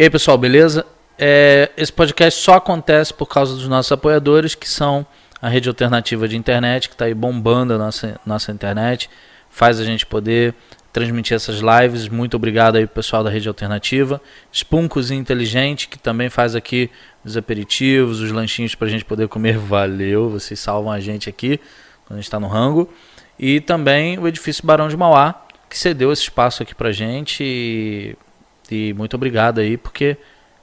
E aí, pessoal, beleza? É, esse podcast só acontece por causa dos nossos apoiadores, que são a rede alternativa de internet, que está aí bombando a nossa, nossa internet, faz a gente poder transmitir essas lives. Muito obrigado aí pessoal da rede alternativa. Spuncos Inteligente, que também faz aqui os aperitivos, os lanchinhos para a gente poder comer. Valeu, vocês salvam a gente aqui quando a gente está no rango. E também o edifício Barão de Mauá, que cedeu esse espaço aqui pra gente. E, e muito obrigado aí, porque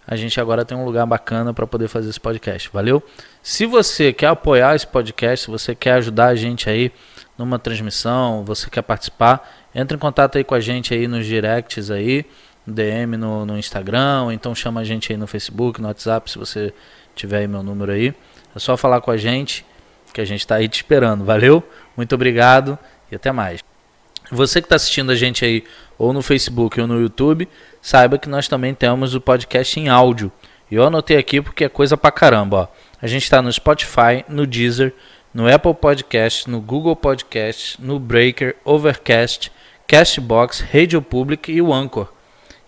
a gente agora tem um lugar bacana para poder fazer esse podcast. Valeu? Se você quer apoiar esse podcast, se você quer ajudar a gente aí numa transmissão, você quer participar, entre em contato aí com a gente aí nos directs aí, DM no, no Instagram, ou então chama a gente aí no Facebook, no WhatsApp, se você tiver aí meu número aí. É só falar com a gente, que a gente está aí te esperando. Valeu? Muito obrigado e até mais. Você que está assistindo a gente aí, ou no Facebook ou no YouTube, saiba que nós também temos o podcast em áudio. E eu anotei aqui porque é coisa pra caramba. Ó. A gente está no Spotify, no Deezer, no Apple Podcast, no Google Podcast, no Breaker, Overcast, Castbox, Radio Public e o Anchor.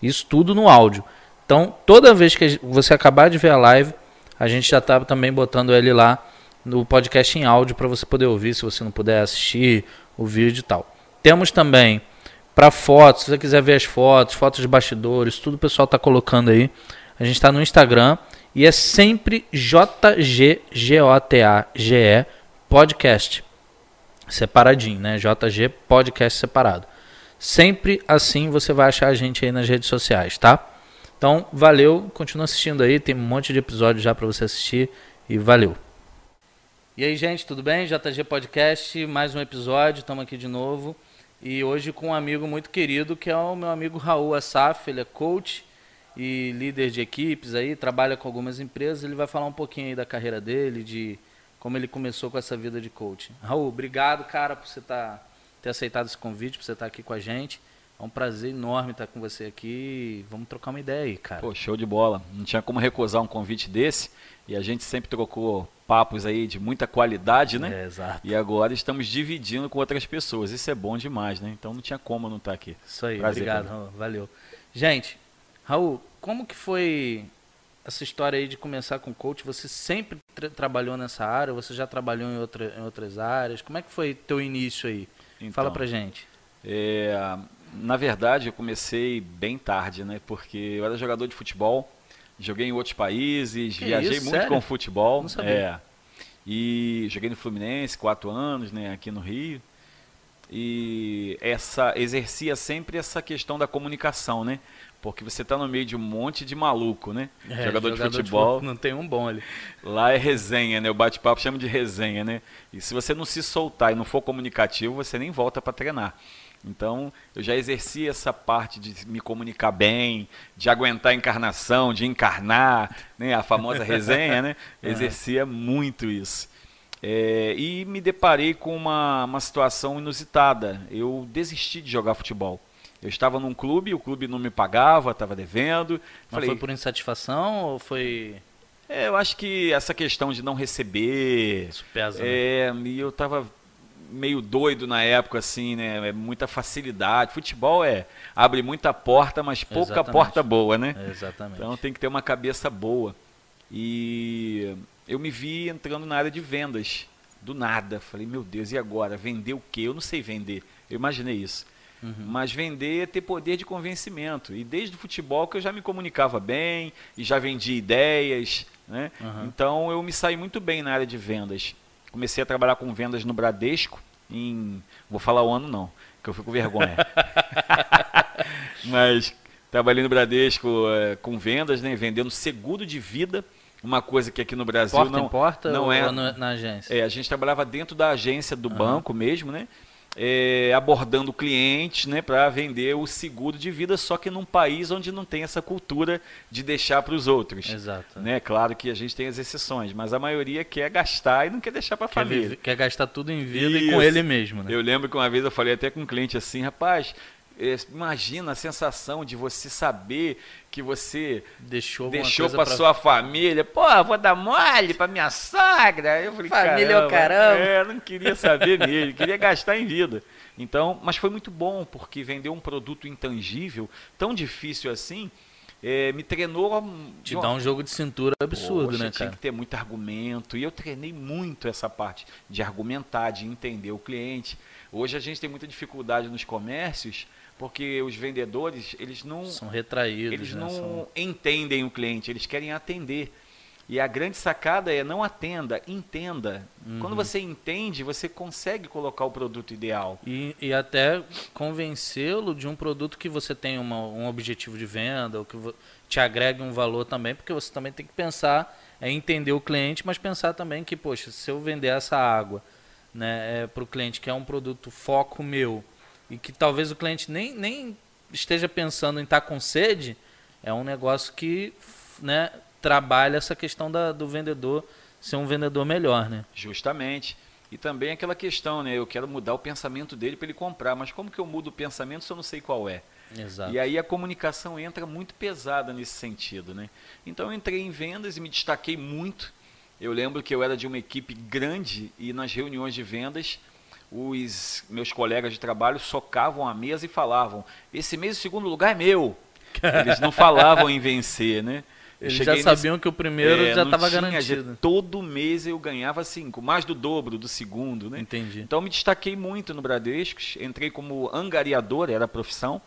Isso tudo no áudio. Então, toda vez que você acabar de ver a live, a gente já está também botando ele lá no podcast em áudio para você poder ouvir, se você não puder assistir o vídeo e tal. Temos também para fotos, se você quiser ver as fotos, fotos de bastidores, tudo o pessoal está colocando aí. A gente está no Instagram e é sempre JGGOTAGE Podcast. Separadinho, né? JG Podcast separado. Sempre assim você vai achar a gente aí nas redes sociais, tá? Então, valeu, continua assistindo aí, tem um monte de episódios já para você assistir e valeu. E aí, gente, tudo bem? JG Podcast, mais um episódio, estamos aqui de novo. E hoje com um amigo muito querido, que é o meu amigo Raul Assaf, ele é coach e líder de equipes aí, trabalha com algumas empresas, ele vai falar um pouquinho aí da carreira dele, de como ele começou com essa vida de coaching. Raul, obrigado, cara, por você tá, ter aceitado esse convite, por você estar tá aqui com a gente. É um prazer enorme estar com você aqui. Vamos trocar uma ideia aí, cara. Pô, show de bola. Não tinha como recusar um convite desse. E a gente sempre trocou papos aí de muita qualidade, né? É, exato. E agora estamos dividindo com outras pessoas. Isso é bom demais, né? Então não tinha como não estar aqui. Isso aí, Prazer, obrigado, Raul. Valeu. Gente, Raul, como que foi essa história aí de começar com coach? Você sempre tra trabalhou nessa área? Você já trabalhou em, outra, em outras áreas? Como é que foi teu início aí? Então, Fala pra gente. É, na verdade, eu comecei bem tarde, né? Porque eu era jogador de futebol Joguei em outros países, que viajei isso, muito sério? com futebol. Não sabia. É. E joguei no Fluminense, quatro anos, né, aqui no Rio. E essa exercia sempre essa questão da comunicação, né? Porque você está no meio de um monte de maluco, né? É, jogador, jogador, de futebol. De não tem um bom ali. Lá é resenha, né? O bate-papo chama de resenha, né? E se você não se soltar e não for comunicativo, você nem volta para treinar. Então, eu já exerci essa parte de me comunicar bem, de aguentar a encarnação, de encarnar, né? a famosa resenha, né? Exercia muito isso. É, e me deparei com uma, uma situação inusitada. Eu desisti de jogar futebol. Eu estava num clube, o clube não me pagava, estava devendo. Mas Falei, foi por insatisfação ou foi. É, eu acho que essa questão de não receber. Isso pesa. É, né? e eu estava meio doido na época, assim, né? É muita facilidade. Futebol é abre muita porta, mas pouca Exatamente. porta boa, né? Exatamente. Então tem que ter uma cabeça boa. E eu me vi entrando na área de vendas. Do nada. Falei, meu Deus, e agora? Vender o quê? Eu não sei vender. Eu imaginei isso. Uhum. Mas vender é ter poder de convencimento. E desde o futebol que eu já me comunicava bem e já vendi ideias. Né? Uhum. Então eu me saí muito bem na área de vendas. Comecei a trabalhar com vendas no Bradesco em. Vou falar o ano não, que eu fico com vergonha. Mas trabalhei no Bradesco é, com vendas, né? Vendendo seguro de vida. Uma coisa que aqui no Brasil porta não, porta não é. na agência? É, a gente trabalhava dentro da agência do uhum. banco mesmo, né? É, abordando clientes né, para vender o seguro de vida, só que num país onde não tem essa cultura de deixar para os outros. Exato. Né? Claro que a gente tem as exceções, mas a maioria quer gastar e não quer deixar para a família. Quer gastar tudo em vida Isso. e com ele mesmo. Né? Eu lembro que uma vez eu falei até com um cliente assim, rapaz, imagina a sensação de você saber que você deixou, deixou para pra... sua família. Pô, vou dar mole para minha sogra. Eu falei, família é o caramba. É, não queria saber mesmo, queria gastar em vida. Então, mas foi muito bom porque vender um produto intangível, tão difícil assim, é, me treinou. Te dá um jogo de cintura absurdo, Poxa, né, Tinha cara? que ter muito argumento. E eu treinei muito essa parte de argumentar, de entender o cliente. Hoje a gente tem muita dificuldade nos comércios porque os vendedores, eles não, São retraídos, eles né? não São- entendem o cliente, eles querem atender. E a grande sacada é não atenda, entenda. Uhum. Quando você entende, você consegue colocar o produto ideal. E, e até convencê-lo de um produto que você tem uma- um objetivo de venda, ou que te agregue um valor também, porque você também tem que pensar, é entender o cliente, mas pensar também que, poxa, se eu vender essa água né, é, para o cliente que é um produto foco meu, e que talvez o cliente nem, nem esteja pensando em estar com sede, é um negócio que né, trabalha essa questão da, do vendedor ser um vendedor melhor, né? Justamente. E também aquela questão, né? Eu quero mudar o pensamento dele para ele comprar. Mas como que eu mudo o pensamento se eu não sei qual é? Exato. E aí a comunicação entra muito pesada nesse sentido, né? Então eu entrei em vendas e me destaquei muito. Eu lembro que eu era de uma equipe grande e nas reuniões de vendas os meus colegas de trabalho socavam a mesa e falavam: esse mês o segundo lugar é meu. Eles não falavam em vencer, né? Eu Eles já cheguei nesse sabiam que o primeiro é, já estava garantido. já- Todo mês eu ganhava cinco, mais do dobro do segundo, né? Entendi. Então me destaquei muito no Bradesco, entrei como angariador, era a profissão,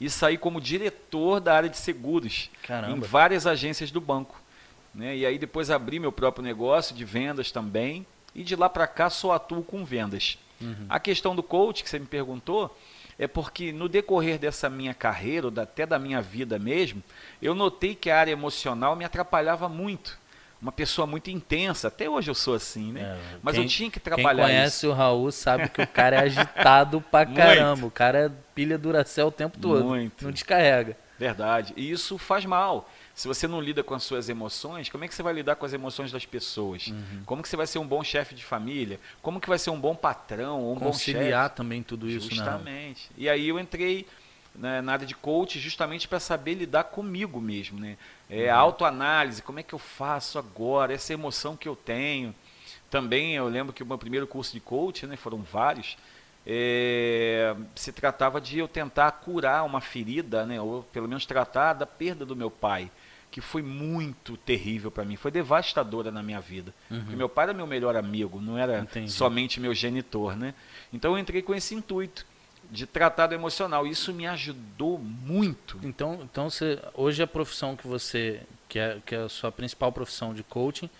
e saí como diretor da área de seguros Caramba. em várias agências do banco. Né? E aí depois abri meu próprio negócio de vendas também, e de lá para cá só atuo com vendas. A questão do coach que você me perguntou é porque no decorrer dessa minha carreira, ou até da minha vida mesmo, eu notei que a área emocional me atrapalhava muito. Uma pessoa muito intensa, até hoje eu sou assim, né? É, Mas quem- eu tinha que trabalhar Quem conhece isso. o Raul sabe que o cara é agitado pra Muito. caramba. O cara é pilha Duracell o tempo todo. Muito. Não descarrega. Verdade. E isso faz mal. Se você não lida com as suas emoções, como é que você vai lidar com as emoções das pessoas? Uhum. Como que você vai ser um bom chefe de família? Como que vai ser um bom patrão, um bom chefe? Conciliar também tudo isso, né? Justamente. E aí eu entrei né, na área de coach justamente para saber lidar comigo mesmo, né? É, Uhum. autoanálise, como é que eu faço agora, essa emoção que eu tenho. Também eu lembro que o meu primeiro curso de coach, né, foram vários, é, se tratava de eu tentar curar uma ferida, né, ou pelo menos tratar da perda do meu pai, que foi muito terrível para mim, foi devastadora na minha vida. Porque meu pai era meu melhor amigo, não era Entendi. somente meu genitor, né? Então eu entrei com esse intuito de tratar do emocional. Isso me ajudou muito. Então, então você, hoje a profissão que você, que é, que é a sua principal profissão de coaching,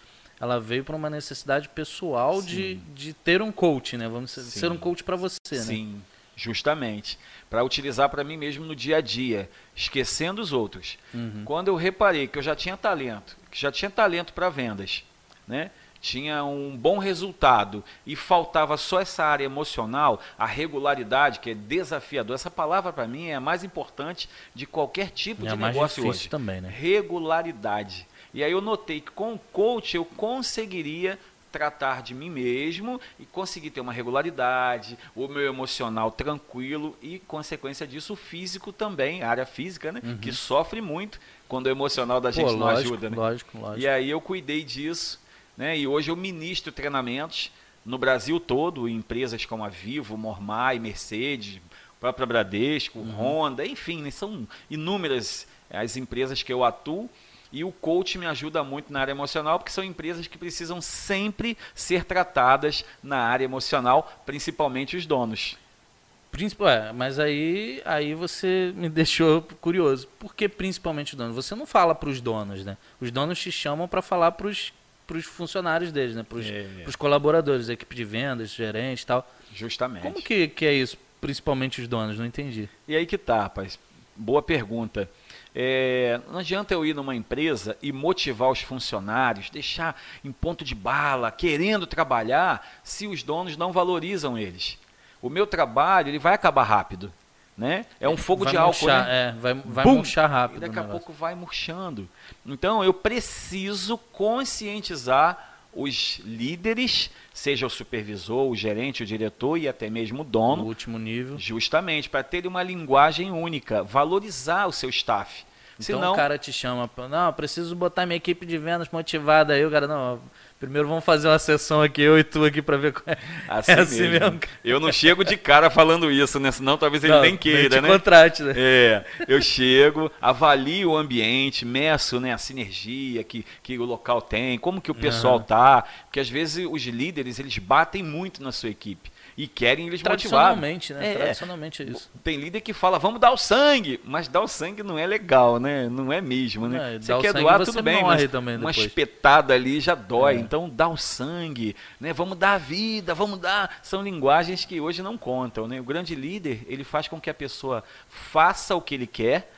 ela veio para uma necessidade pessoal de, de ter um coach, né? Vamos ser, Sim. ser um coach para você, né? Sim, justamente. Para utilizar para mim mesmo no dia a dia, esquecendo os outros. Uhum. Quando eu reparei que eu já tinha talento, que já tinha talento para vendas, né? tinha um bom resultado e faltava só essa área emocional, a regularidade, que é desafiador. Essa palavra para mim é a mais importante de qualquer tipo é de negócio hoje. também, né? Regularidade. E aí eu notei que com o coach eu conseguiria tratar de mim mesmo e conseguir ter uma regularidade, o meu emocional tranquilo e, consequência disso, o físico também, a área física, né? Que sofre muito quando o emocional da gente Uhum. Pô, não lógico, ajuda, né? lógico, lógico. E aí eu cuidei disso, né? E hoje eu ministro treinamentos no Brasil todo, em empresas como a Vivo, Mormai, Mercedes, própria Bradesco, Uhum. Honda, enfim, né? são inúmeras as empresas que eu atuo. E o coach me ajuda muito na área emocional, porque são empresas que precisam sempre ser tratadas na área emocional, principalmente os donos. É, mas aí, aí você me deixou curioso. Por que principalmente os donos? Você não fala para os donos, né? Os donos te chamam para falar para os funcionários deles, né? Para os É. colaboradores, equipe de vendas, gerente e tal. Justamente. Como que, que é isso? Principalmente os donos, não entendi. E aí que tá, rapaz. Boa pergunta. É, não adianta eu ir numa empresa e motivar os funcionários, deixar em ponto de bala, querendo trabalhar, se os donos não valorizam eles. O meu trabalho ele vai acabar rápido, né? É um fogo Vai de álcool, murchar, né? É, vai, vai Bum! murchar rápido. E daqui a negócio. pouco vai murchando. Então eu preciso conscientizar os líderes, seja o supervisor, o gerente, o diretor e até mesmo o No dono, último nível. Justamente, para ter uma linguagem única, valorizar o seu staff. Então Senão, o cara te chama, não, preciso botar minha equipe de vendas motivada aí, o cara, não, Primeiro vamos fazer uma sessão aqui, eu e tu aqui, pra ver qual é. Assim, é assim mesmo. mesmo. Eu não chego de cara falando isso, né? Senão talvez ele não, nem queira, né? contrate, né? É, eu chego, avalio o ambiente, meço né, a sinergia que, que o local tem, como que o pessoal uhum. tá. Porque às vezes os líderes, eles batem muito na sua equipe e querem eles motivar. Tradicionalmente, né? É, Tradicionalmente é isso. Tem líder que fala, vamos dar o sangue, mas dar o sangue não é legal, né? Não é mesmo, né? É, você quer doar, tudo bem, mas também uma espetada ali já dói. É. Então dá o sangue, né? Vamos dar a vida, vamos dar. São linguagens que hoje não contam, né? O grande líder, ele faz com que a pessoa faça o que ele quer,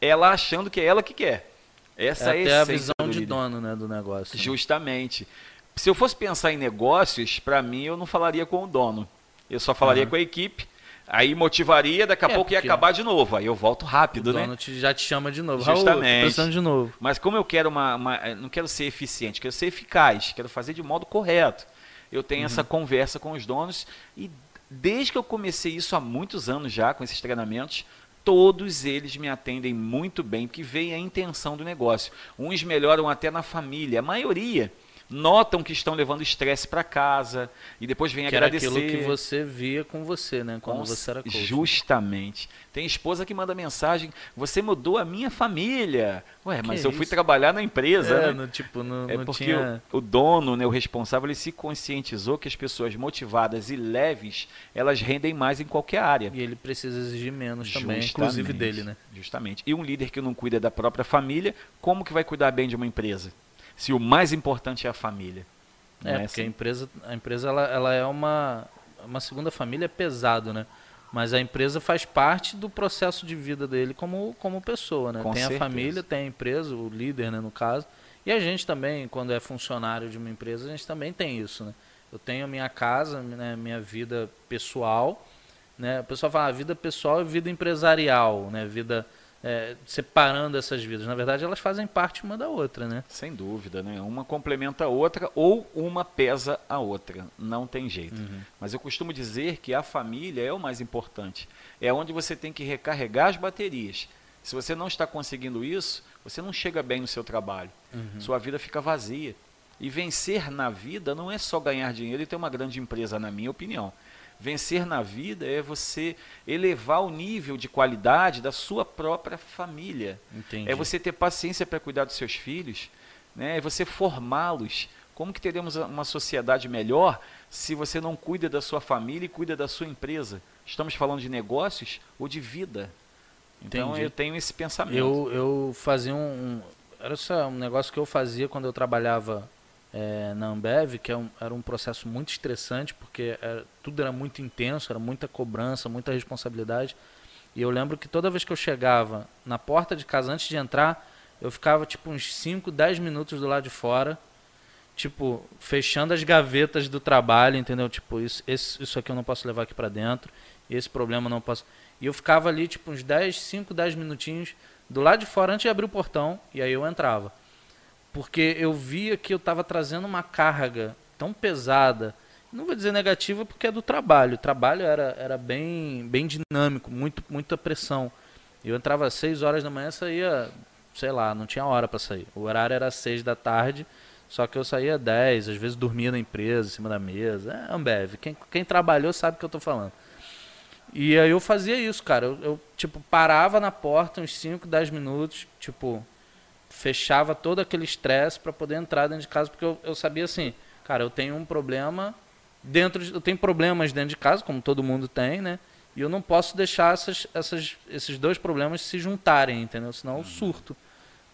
ela achando que é ela que quer. Essa é, é a visão de dono, né, do negócio. Né? Justamente. Né? Se eu fosse pensar em negócios, para mim eu não falaria com o dono. Eu só falaria uhum. com a equipe. Aí motivaria, daqui a é, pouco ia acabar de novo. Aí eu volto rápido, o né? O dono já te chama de novo. Justamente. Raul, de novo. Mas como eu quero uma, uma, não quero ser eficiente, quero ser eficaz, quero fazer de modo correto. Eu tenho uhum. essa conversa com os donos e desde que eu comecei isso há muitos anos já com esses treinamentos, todos eles me atendem muito bem, porque veem a intenção do negócio. Uns melhoram até na família, a maioria notam que estão levando estresse para casa e depois vem que agradecer. Era aquilo que você via com você, né? Quando com, você era coach. Justamente. Tem esposa que manda mensagem: "Você mudou a minha família". Ué, mas eu fui trabalhar na empresa, é, né? No, tipo, no, é não porque tinha... o, o, dono, né, o responsável, ele se conscientizou que as pessoas motivadas e leves, elas rendem mais em qualquer área. E ele precisa exigir menos também, Justamente. inclusive dele, né? Justamente. E um líder que não cuida da própria família, como que vai cuidar bem de uma empresa? Se o mais importante é a família. É, é porque a empresa, a empresa ela, ela é uma, uma segunda família é pesado, né? Mas a empresa faz parte do processo de vida dele como, como pessoa, né? Com tem certeza. a família, tem a empresa, o líder, né, no caso. E a gente também, quando é funcionário de uma empresa, a gente também tem isso, né? Eu tenho a minha casa, né, minha vida pessoal, né? O pessoal fala ah, vida pessoal e vida empresarial, né? Vida é, separando essas vidas. Na verdade, elas fazem parte uma da outra, né? Sem dúvida, né? Uma complementa a outra ou uma pesa a outra. Não tem jeito. Uhum. Mas eu costumo dizer que a família é o mais importante. É onde você tem que recarregar as baterias. Se você não está conseguindo isso, você não chega bem no seu trabalho. Uhum. Sua vida fica vazia. E vencer na vida não é só ganhar dinheiro e ter uma grande empresa, na minha opinião. Vencer na vida é você elevar o nível de qualidade da sua própria família. Entendi. É você ter paciência para cuidar dos seus filhos, né? é você formá-los. Como que teremos uma sociedade melhor se você não cuida da sua família e cuida da sua empresa? Estamos falando de negócios ou de vida? Então Entendi. eu tenho esse pensamento. Eu, eu fazia um, um. Era só um negócio que eu fazia quando eu trabalhava é, na Ambev, que é um, era um processo muito estressante, porque era, tudo era muito intenso, era muita cobrança, muita responsabilidade. E eu lembro que toda vez que eu chegava na porta de casa, antes de entrar, eu ficava tipo uns 5, 10 minutos do lado de fora, tipo, fechando as gavetas do trabalho, entendeu? Tipo, isso, esse, isso aqui eu não posso levar aqui para dentro, esse problema eu não posso. E eu ficava ali, tipo, uns 10, 5, 10 minutinhos do lado de fora antes de abrir o portão, e aí eu entrava porque eu via que eu estava trazendo uma carga tão pesada, não vou dizer negativa porque é do trabalho, o trabalho era, era bem, bem dinâmico, muito, muita pressão. Eu entrava às 6 horas da manhã, saía, sei lá, não tinha hora para sair. O horário era 6 da tarde, só que eu saía 10, às vezes dormia na empresa, em cima da mesa. É, Ambev, quem, quem trabalhou sabe o que eu estou falando. E aí eu fazia isso, cara. Eu, eu, tipo, parava na porta uns 5, 10 minutos, tipo, fechava todo aquele estresse para poder entrar dentro de casa, porque eu, eu sabia assim, cara, eu tenho um problema dentro de, eu tenho problemas dentro de casa, como todo mundo tem, né? E eu não posso deixar essas, essas, esses dois problemas se juntarem, entendeu? Senão eu surto.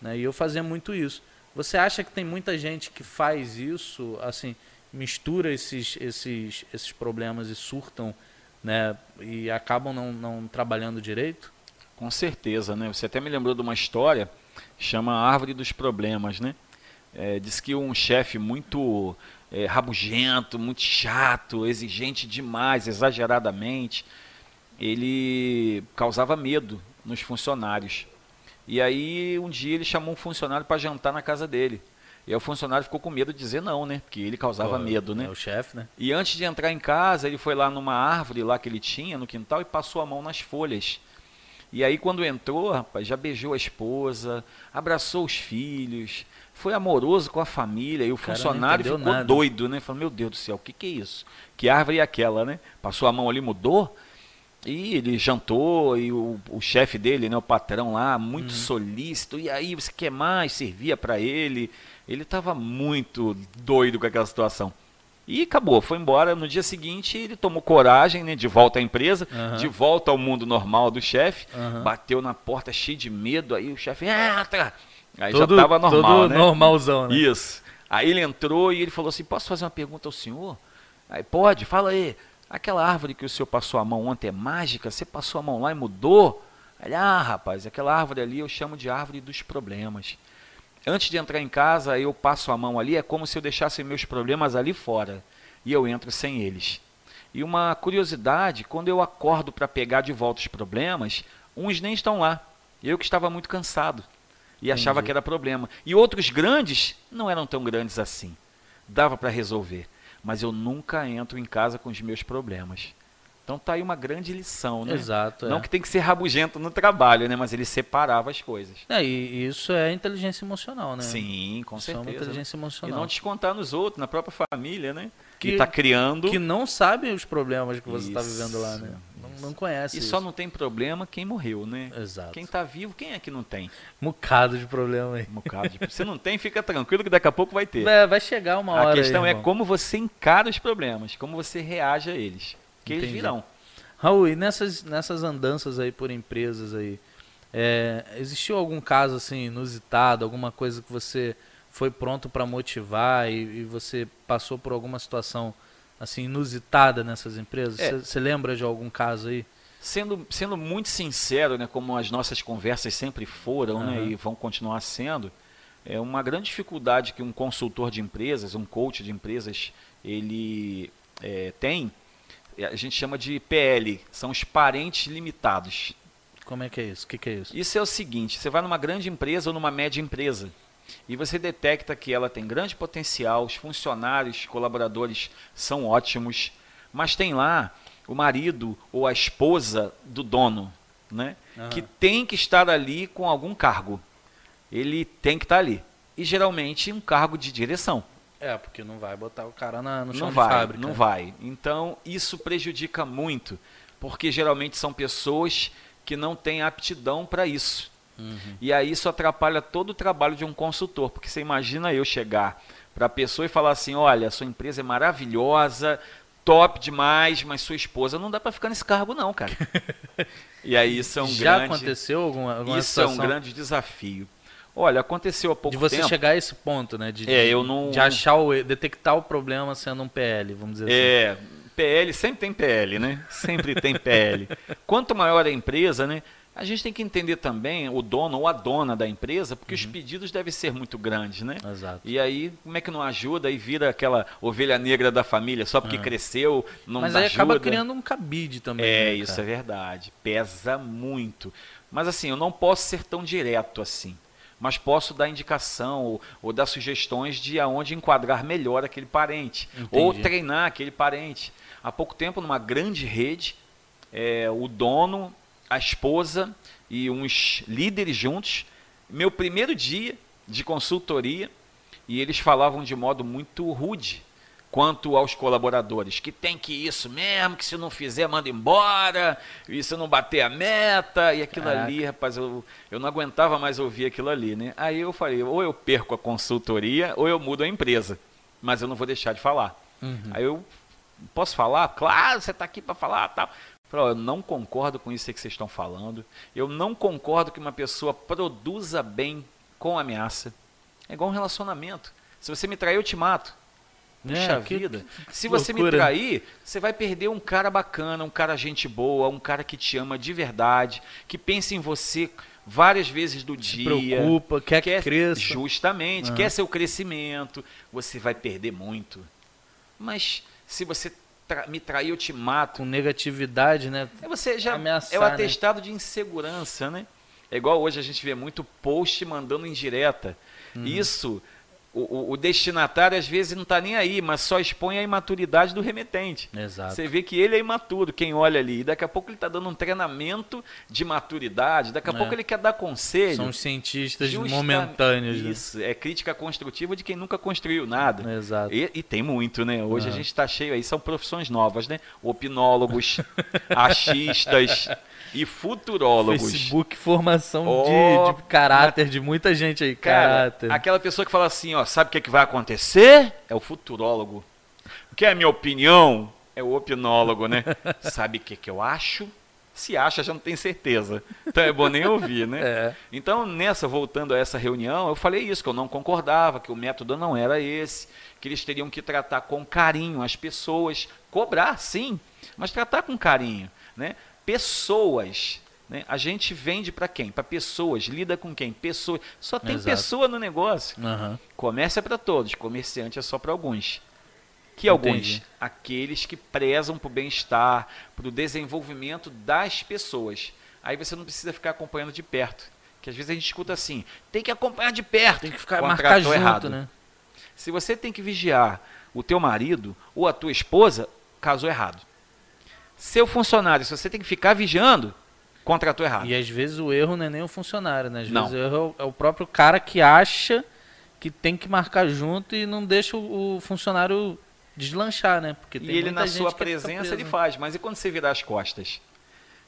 Né? E eu fazia muito isso. Você acha que tem muita gente que faz isso, assim, mistura esses, esses, esses problemas e surtam, né? E acabam não, não trabalhando direito? Com certeza, né? Você até me lembrou de uma história chama Árvore dos Problemas, né? É, diz que um chefe muito é, rabugento, muito chato, exigente demais, exageradamente, ele causava medo nos funcionários. E aí um dia ele chamou um funcionário para jantar na casa dele. E aí o funcionário ficou com medo de dizer não, né? Porque ele causava medo, né? É o chefe, né? E antes de entrar em casa, ele foi lá numa árvore lá que ele tinha no quintal e passou a mão nas folhas. E aí, quando entrou, rapaz, já beijou a esposa, abraçou os filhos, foi amoroso com a família e o, funcionário ficou nada. doido, né? Falou, meu Deus do céu, o que, que é isso? Que árvore é aquela, né? Passou a mão ali, mudou. E ele jantou, e o, o chefe dele, né, o patrão lá, muito uhum. solícito. E aí, você quer mais? Servia para ele. Ele estava muito doido com aquela situação. E acabou, foi embora. No dia seguinte, ele tomou coragem, né, de volta à empresa, uhum. de volta ao mundo normal do chefe. Uhum. Bateu na porta cheio de medo. Aí o chefe, entra! Aí todo, já estava normal, todo né? normalzão, né? Isso. Aí ele entrou e ele falou assim: Posso fazer uma pergunta ao senhor? Aí, pode, fala aí. Aquela árvore que o senhor passou a mão ontem é mágica? Você passou a mão lá e mudou? Aí, ah, rapaz, aquela árvore ali eu chamo de árvore dos problemas. Antes de entrar em casa, eu passo a mão ali, é como se eu deixasse meus problemas ali fora. E eu entro sem eles. E uma curiosidade, quando eu acordo para pegar de volta os problemas, uns nem estão lá. Eu que estava muito cansado e Entendi. achava que era problema. E outros grandes não eram tão grandes assim. Dava para resolver. Mas eu nunca entro em casa com os meus problemas. Então tá aí uma grande lição, né? Exato. Não é. que tem que ser rabugento no trabalho, né? Mas ele separava as coisas. É, e isso é inteligência emocional, né? Sim, com isso certeza. É uma inteligência emocional. E não descontar nos outros, na própria família, né? Que está criando. Que não sabe os problemas que você está vivendo lá, né? Não, não conhece. E isso. só não tem problema quem morreu, né? Exato. Quem está vivo, quem é que não tem? Mucado de problema aí. Mucado de... Se não tem, fica tranquilo que daqui a pouco vai ter. É, vai chegar uma hora. A questão aí, é como você encara os problemas, como você reage a eles. Que Entendi. eles virão. Raul, e nessas, nessas andanças aí por empresas aí, é, existiu algum caso assim inusitado, alguma coisa que você foi pronto para motivar e, e, você passou por alguma situação assim inusitada nessas empresas? Você é. lembra de algum caso aí? Sendo, sendo muito sincero, né, como as nossas conversas sempre foram uhum. né, e vão continuar sendo, é uma grande dificuldade que um consultor de empresas, um coach de empresas, ele é, tem a gente chama de PL, são os parentes limitados. Como é que é isso? O que, que é isso? Isso é o seguinte: você vai numa grande empresa ou numa média empresa e você detecta que ela tem grande potencial, os funcionários, colaboradores são ótimos, mas tem lá o marido ou a esposa do dono, né? Uhum. Que tem que estar ali com algum cargo. Ele tem que estar ali. E geralmente um cargo de direção. É, porque não vai botar o cara na, no chão não vai, fábrica. Não vai. Então, isso prejudica muito, porque geralmente são pessoas que não têm aptidão para isso. Uhum. E aí isso atrapalha todo o trabalho de um consultor, porque você imagina eu chegar para a pessoa e falar assim: olha, sua empresa é maravilhosa, top demais, mas sua esposa não dá para ficar nesse cargo, não, cara. e aí isso é um Já grande. Já aconteceu alguma, alguma Isso situação? é um grande desafio. Olha, aconteceu há pouco tempo. De você tempo, chegar a esse ponto, né? De, é, eu não... de achar o, detectar o problema sendo um PL, vamos dizer é, assim. É, PL sempre tem PL, né? Sempre tem PL. Quanto maior a empresa, né? A gente tem que entender também o dono ou a dona da empresa, porque uhum. os pedidos devem ser muito grandes, né? Exato. E aí, como é que não ajuda e vira aquela ovelha negra da família só porque uhum. cresceu, não Mas aí ajuda. acaba criando um cabide também. É, né, isso é verdade. Pesa muito. Mas assim, eu não posso ser tão direto assim mas posso dar indicação ou, ou dar sugestões de aonde enquadrar melhor aquele parente, Entendi. ou treinar aquele parente. Há pouco tempo, numa grande rede, é, o dono, a esposa e uns líderes juntos, meu primeiro dia de consultoria, e eles falavam de modo muito rude quanto aos colaboradores, que tem que isso mesmo, que se não fizer, manda embora, e se não bater a meta, e aquilo Caraca. ali, rapaz, eu, eu não aguentava mais ouvir aquilo ali, né? Aí eu falei, ou eu perco a consultoria, ou eu mudo a empresa, mas eu não vou deixar de falar. Uhum. Aí eu, posso falar? Claro, você está aqui para falar, tal. Falei, eu não concordo com isso que vocês estão falando, eu não concordo que uma pessoa produza bem com ameaça. É igual um relacionamento. Se você me trair, eu te mato. Puxa é, vida. Que, Se você loucura. me trair, você vai perder um cara bacana, um cara gente boa, um cara que te ama de verdade, que pensa em você várias vezes do Se dia. preocupa, quer, quer que cresça. Justamente, uhum. quer seu crescimento. Você vai perder muito. Mas se você tra me trair, eu te mato. Com negatividade, né? É você já Ameaçar, é o né? atestado né? de insegurança, né? É igual hoje a gente vê muito post mandando indireta. Uhum. Isso o, o, destinatário às vezes não está nem aí, mas só expõe a imaturidade do remetente. Exato. Você vê que ele é imaturo, quem olha ali. E daqui a pouco ele está dando um treinamento de maturidade, daqui a é. pouco ele quer dar conselho. São os cientistas Justa... momentâneos. Né? Isso, né? é crítica construtiva de quem nunca construiu nada. Exato. E, e tem muito, né? Hoje a gente está cheio aí, são profissões novas, né? Opinólogos, achistas e futurólogos. Facebook, formação oh, de, de, caráter de muita gente aí. Cara, caráter. Aquela pessoa que fala assim, ó, sabe o que, é que vai acontecer? É o futurólogo. O que é a minha opinião? É o opinólogo, né? sabe o que, que eu acho? Se acha, já não tem certeza. Então é bom nem ouvir, né? É. Então, nessa, voltando a essa reunião, eu falei isso, que eu não concordava, que o método não era esse, que eles teriam que tratar com carinho as pessoas, cobrar, sim, mas tratar com carinho, né? Pessoas. Né? A gente vende para quem? Para pessoas. Lida com quem? Pessoas. Só tem Exato. pessoa no negócio. Uhum. Comércio é para todos, comerciante é só para alguns. Que alguns? Entendi. Aqueles que prezam para o bem-estar, para o desenvolvimento das pessoas. Aí você não precisa ficar acompanhando de perto. Que às vezes a gente escuta assim, tem que acompanhar de perto. Tem que ficar marcar junto, errado. né? Se você tem que vigiar o teu marido ou a tua esposa, casou errado. Seu funcionário, se você tem que ficar vigiando, contratou errado. E às vezes o erro não é nem o funcionário, né? Às não. vezes o erro é o próprio cara que acha que tem que marcar junto e não deixa o funcionário deslanchar, né? Porque e ele na sua presença ele faz, mas e quando você virar as costas?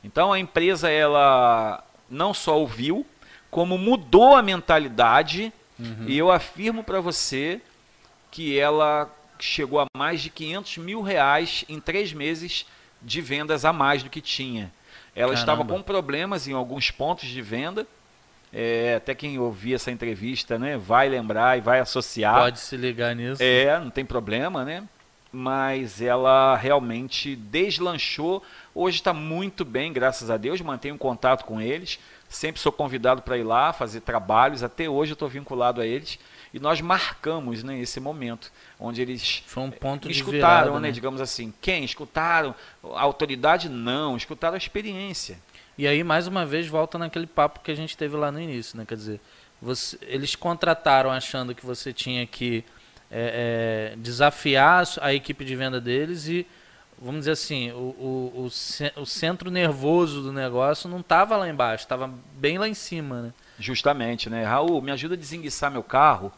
Então a empresa ela não só ouviu, como mudou a mentalidade uhum. e eu afirmo para você que ela chegou a mais de 500 mil reais em três meses de vendas a mais do que tinha. Ela Caramba. estava com problemas em alguns pontos de venda. É, até quem ouvir essa entrevista né, vai lembrar e vai associar. Pode se ligar nisso. É, não tem problema, né? Mas ela realmente deslanchou. Hoje está muito bem, graças a Deus. Mantenho contato com eles. Sempre sou convidado para ir lá fazer trabalhos. Até hoje eu estou vinculado a eles. E nós marcamos né, esse momento, onde eles Foi um ponto escutaram, virada, né, né? digamos assim. Quem? Escutaram a autoridade? Não, escutaram a experiência. E aí, mais uma vez, volta naquele papo que a gente teve lá no início, né? Quer dizer, você, eles contrataram achando que você tinha que é, é, desafiar a equipe de venda deles e, vamos dizer assim, o, o, o, o centro nervoso do negócio não estava lá embaixo, estava bem lá em cima, né? Justamente, né? Raul, me ajuda a desenguiçar meu carro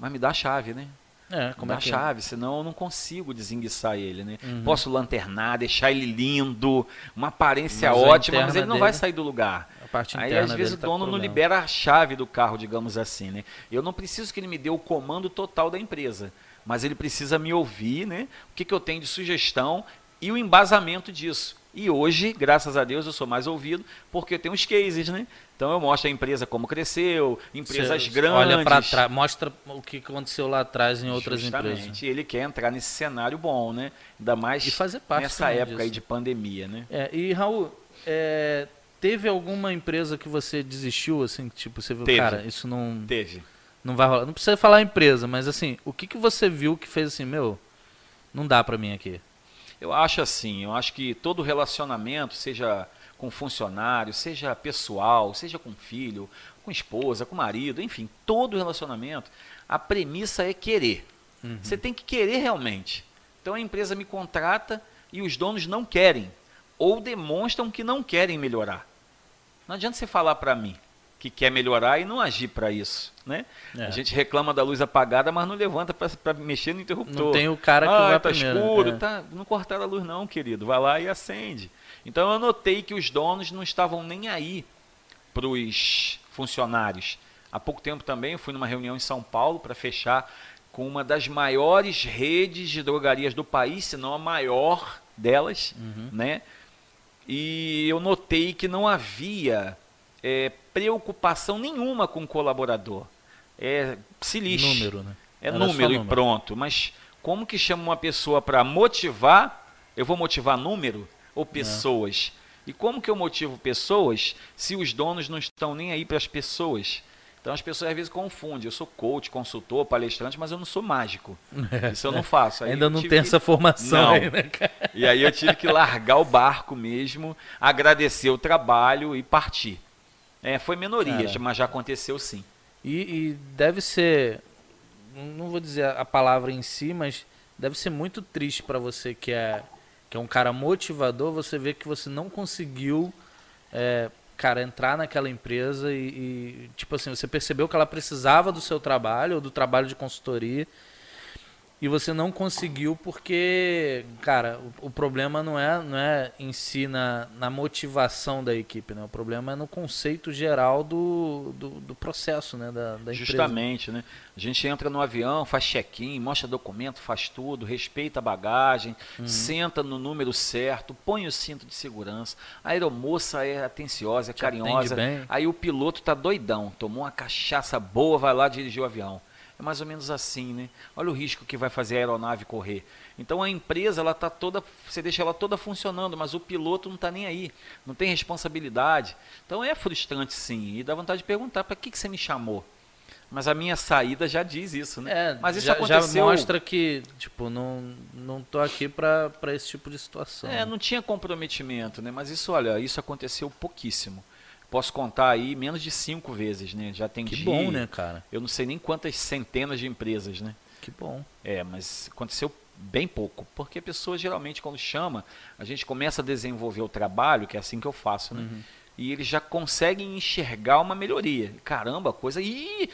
mas me dá a chave, né? É, como dá é a é? chave, senão eu não consigo desenguiçar ele, né? Uhum. Posso lanternar, deixar ele lindo, uma aparência mas ótima, mas ele não dele, vai sair do lugar. Aí às vezes o tá dono tá não libera a chave do carro, digamos assim, né? Eu não preciso que ele me dê o comando total da empresa, mas ele precisa me ouvir, né? O que, que eu tenho de sugestão e o embasamento disso. E hoje, graças a Deus, eu sou mais ouvido porque eu tenho os cases, né? Então eu mostro a empresa como cresceu, empresas Você grandes. Olha para trás, mostra o que aconteceu lá atrás em outras Justamente. empresas. E ele quer entrar nesse cenário bom, né? Ainda mais e fazer parte nessa época disso. aí de pandemia, né? É, e Raul, é, teve alguma empresa que você desistiu, assim, tipo, você viu, teve. cara, isso não. Teve. Não vai rolar. Não precisa falar empresa, mas assim, o que, que você viu que fez assim, meu, não dá para mim aqui? Eu acho assim, eu acho que todo relacionamento, seja com funcionário, seja pessoal, seja com filho, com esposa, com marido, enfim, todo relacionamento, a premissa é querer. Uhum. Você tem que querer realmente. Então a empresa me contrata e os donos não querem ou demonstram que não querem melhorar. Não adianta você falar para mim que quer melhorar e não agir para isso, né? É. A gente reclama da luz apagada, mas não levanta para mexer no interruptor. Não tem o cara que ah, vai tá primeiro. escuro, é. tá, não cortaram a luz não, querido. Vai lá e acende. Então eu notei que os donos não estavam nem aí para os funcionários. Há pouco tempo também eu fui numa reunião em São Paulo para fechar com uma das maiores redes de drogarias do país, se não a maior delas, uhum. né? E eu notei que não havia é, preocupação nenhuma com o colaborador. É, se lixe. Número, né? É Era número, número e pronto. Mas como que chama uma pessoa para motivar? Eu vou motivar número? ou pessoas? É. E como que eu motivo pessoas se os donos não estão nem aí para as pessoas? Então as pessoas às vezes confundem. Eu sou coach, consultor, palestrante, mas eu não sou mágico. Isso eu não faço. Aí Ainda não tem que... essa formação aí, né? E aí eu tive que largar o barco mesmo, agradecer o trabalho e partir. É, foi menoria, cara. mas já aconteceu sim. E, e, deve ser não vou dizer a palavra em si, mas deve ser muito triste para você que é que é um cara motivador, você vê que você não conseguiu é, cara, entrar naquela empresa e, e, tipo assim, você percebeu que ela precisava do seu trabalho, ou do trabalho de consultoria, e você não conseguiu porque, cara, o, o, problema não é, não é em si na, na motivação da equipe, né? O problema é no conceito geral do, do, do processo, né? Da, da Justamente, né? A gente entra no avião, faz check-in, mostra documento, faz tudo, respeita a bagagem, uhum. senta no número certo, põe o cinto de segurança. A aeromoça é atenciosa, é carinhosa. Aí o piloto tá doidão, tomou uma cachaça boa, vai lá dirigir o avião. É mais ou menos assim, né? Olha o risco que vai fazer a aeronave correr. Então a empresa, ela tá toda, você deixa ela toda funcionando, mas o piloto não está nem aí, não tem responsabilidade. Então é frustrante sim, e dá vontade de perguntar, para que, que você me chamou? Mas a minha saída já diz isso, né? É, Mas isso já, aconteceu... já mostra que, tipo, não, não tô aqui para esse tipo de situação. É, não tinha comprometimento, né? Mas isso, olha, isso aconteceu pouquíssimo. Posso contar aí menos de cinco vezes, né? Já atendi. Que bom, né, cara? Eu não sei nem quantas centenas de empresas, né? Que bom. É, mas aconteceu bem pouco, porque a pessoa geralmente quando chama, a gente começa a desenvolver o trabalho, que é assim que eu faço, né? Uhum e eles já conseguem enxergar uma melhoria. Caramba, coisa. Ih,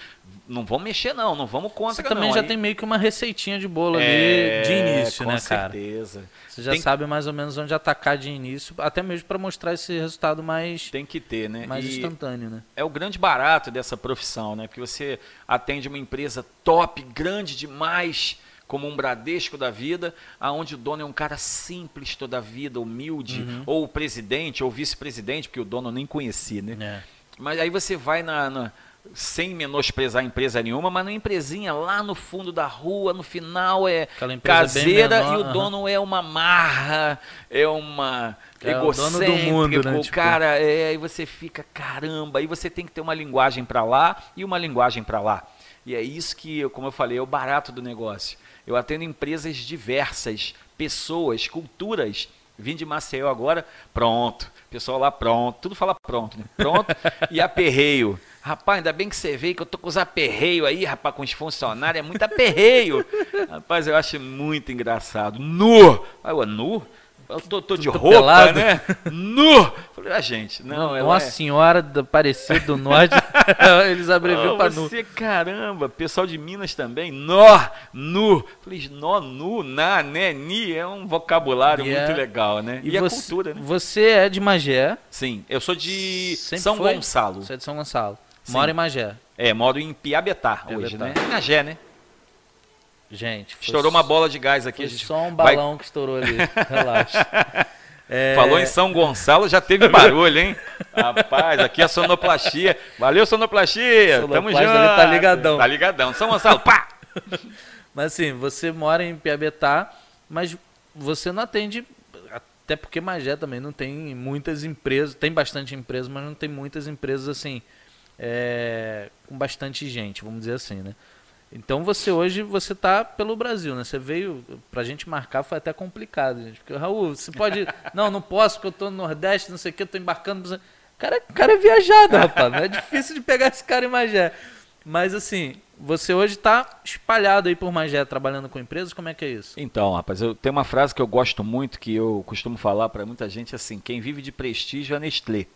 não vamos mexer, não, não vamos contra. Você também não. já Aí... tem meio que uma receitinha de bolo é, ali de início, né, cara? Com certeza. Você já tem... sabe mais ou menos onde atacar de início, até mesmo para mostrar esse resultado mais. Tem que ter, né? Mais e instantâneo, né? É o grande barato dessa profissão, né? Porque você atende uma empresa top, grande demais como um Bradesco da vida, aonde o dono é um cara simples toda a vida, humilde, uhum. ou o presidente, ou vice-presidente, porque o dono eu nem conhecia, né? É. Mas aí você vai na, na, sem menosprezar empresa nenhuma, mas numa empresinha lá no fundo da rua, no final é caseira menor, e o dono é uma marra, é uma é egocêntrico, o, dono do mundo, né? Tipo... cara, é, aí você fica, caramba, aí você tem que ter uma linguagem para lá e uma linguagem para lá. E é isso que, como eu falei, é o barato do negócio. Eu atendo empresas diversas, pessoas, culturas. Vim de Maceió agora, pronto. Pessoal lá pronto, tudo fala pronto, né? Pronto e aperreio. Rapaz, ainda bem que você veio, que eu tô com os aperreios aí, rapaz, com os funcionários, é muito aperreio. rapaz, eu acho muito engraçado. Nu! Aí eu, nu? Eu tô, tô de roupa, pelado. né? Nu! Falei, a ah, gente, não, ela Uma é... senhora do Aparecida do Norte, eles abreviam oh, para nu. Você, caramba, pessoal de Minas também, nó, nu. Falei, nó, nu, na, né, ni, é um vocabulário muito é... legal, né? E, e você, a cultura, né? Você é de Magé? Sim, eu sou de Sempre São foi? Gonçalo. Você é de São Gonçalo. Mora em Magé. É, moro em Piabetá, Piabetá. hoje, né? Magé, né? Gente, estourou uma bola de gás aqui. Foi gente só um balão vai... que estourou ali. Relaxa. É... Falou em São Gonçalo, já teve barulho, hein? Rapaz, aqui é sonoplastia. Valeu, sonoplastia. Sonoplastia Tamo junto. Ali tá ligadão. Tá ligadão. São Gonçalo, pá! Mas assim, você mora em Piabetá, mas você não atende. Até porque Magé também não tem muitas empresas. Tem bastante empresas, mas não tem muitas empresas assim. É, com bastante gente, vamos dizer assim, né? Então você hoje você tá pelo Brasil, né? Você veio pra gente marcar foi até complicado, gente. Porque Raul, você pode, não, não posso porque eu tô no Nordeste, não sei o que, eu tô embarcando, cara, cara é viajado, rapaz. Não é difícil de pegar esse cara em Magé. Mas assim, você hoje está espalhado aí por Magé, trabalhando com empresas, como é que é isso? Então, rapaz, eu tenho uma frase que eu gosto muito, que eu costumo falar para muita gente assim, quem vive de prestígio é Nestlé.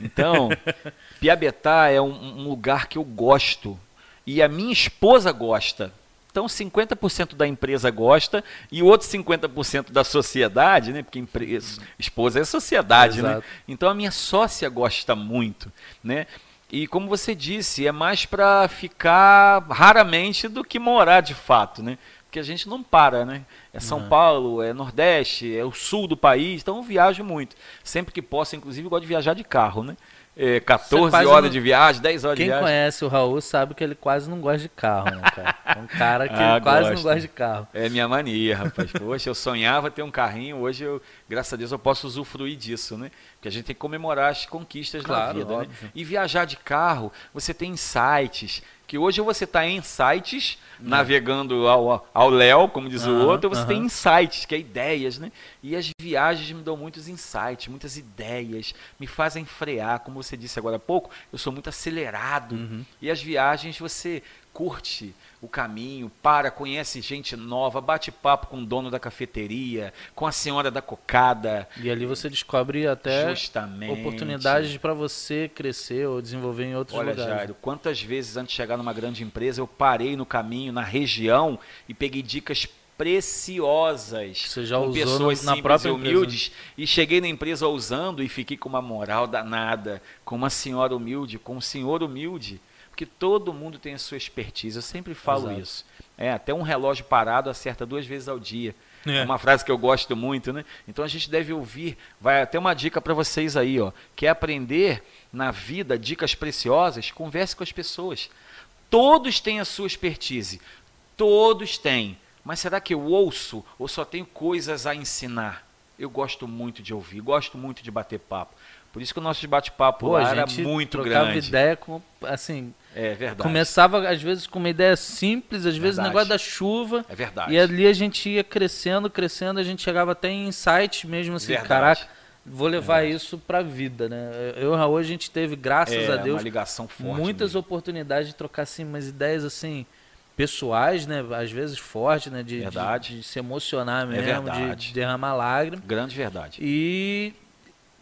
Então, Piabetá é um, um lugar que eu gosto, e a minha esposa gosta. Então 50% da empresa gosta e o outro 50% da sociedade, né? Porque empresa, esposa é sociedade, né? Exato. né? Então a minha sócia gosta muito, né? E como você disse, é mais para ficar raramente do que morar de fato, né? Porque a gente não para, né? É São uhum. Paulo, é Nordeste, é o sul do país, então eu viajo muito. Sempre que posso, inclusive, eu gosto de viajar de carro, né? É, 14 horas não... de viagem, 10 horas Quem de viagem. Quem conhece o Raul sabe que ele quase não gosta de carro, né, cara? É um cara que ah, quase gosto. não gosta de carro. É minha mania, rapaz. Poxa, eu sonhava ter um carrinho, hoje eu, graças a Deus, eu posso usufruir disso, né? Porque a gente tem que comemorar as conquistas claro, da vida, óbvio. né? E viajar de carro, você tem insights, que hoje você está em sites, uhum. navegando ao, ao Léo, como diz uhum, o outro, você uhum. tem insights, que é ideias, né? E as viagens me dão muitos insights, muitas ideias, me fazem frear, como você disse agora há pouco, eu sou muito acelerado. Uhum. E as viagens você curte o caminho, para, conhece gente nova, bate papo com o dono da cafeteria, com a senhora da cocada. E ali você descobre até Justamente. oportunidades para você crescer ou desenvolver em outros Olha, lugares. Jairo, quantas vezes antes de chegar numa grande empresa eu parei no caminho, na região e peguei dicas preciosas Você já com usou pessoas na simples própria e empresa. humildes e cheguei na empresa usando e fiquei com uma moral danada, com uma senhora humilde, com um senhor humilde, porque todo mundo tem a sua expertise. Eu sempre falo Exato. isso. É, até um relógio parado acerta duas vezes ao dia. É. É uma frase que eu gosto muito, né? Então a gente deve ouvir. Vai até uma dica para vocês aí, ó. Quer aprender na vida dicas preciosas? Converse com as pessoas. Todos têm a sua expertise. Todos têm. Mas será que eu ouço ou só tenho coisas a ensinar? Eu gosto muito de ouvir, gosto muito de bater papo. Por isso que o nosso bate-papo lá a era gente muito trocava grande. ideia com, assim, É verdade. começava às vezes com uma ideia simples, às vezes o negócio da chuva, É verdade. e ali a gente ia crescendo, crescendo, a gente chegava até em insights mesmo assim, Verdade. caraca, vou levar isso pra vida, né? Eu e Raul, a gente teve, graças é a Deus, uma ligação forte. muitas mesmo. oportunidades de trocar assim umas ideias assim pessoais, né? Às vezes fortes, né? De, Verdade. de, de se emocionar É mesmo, de, verdade. de derramar lágrimas. Grande verdade. E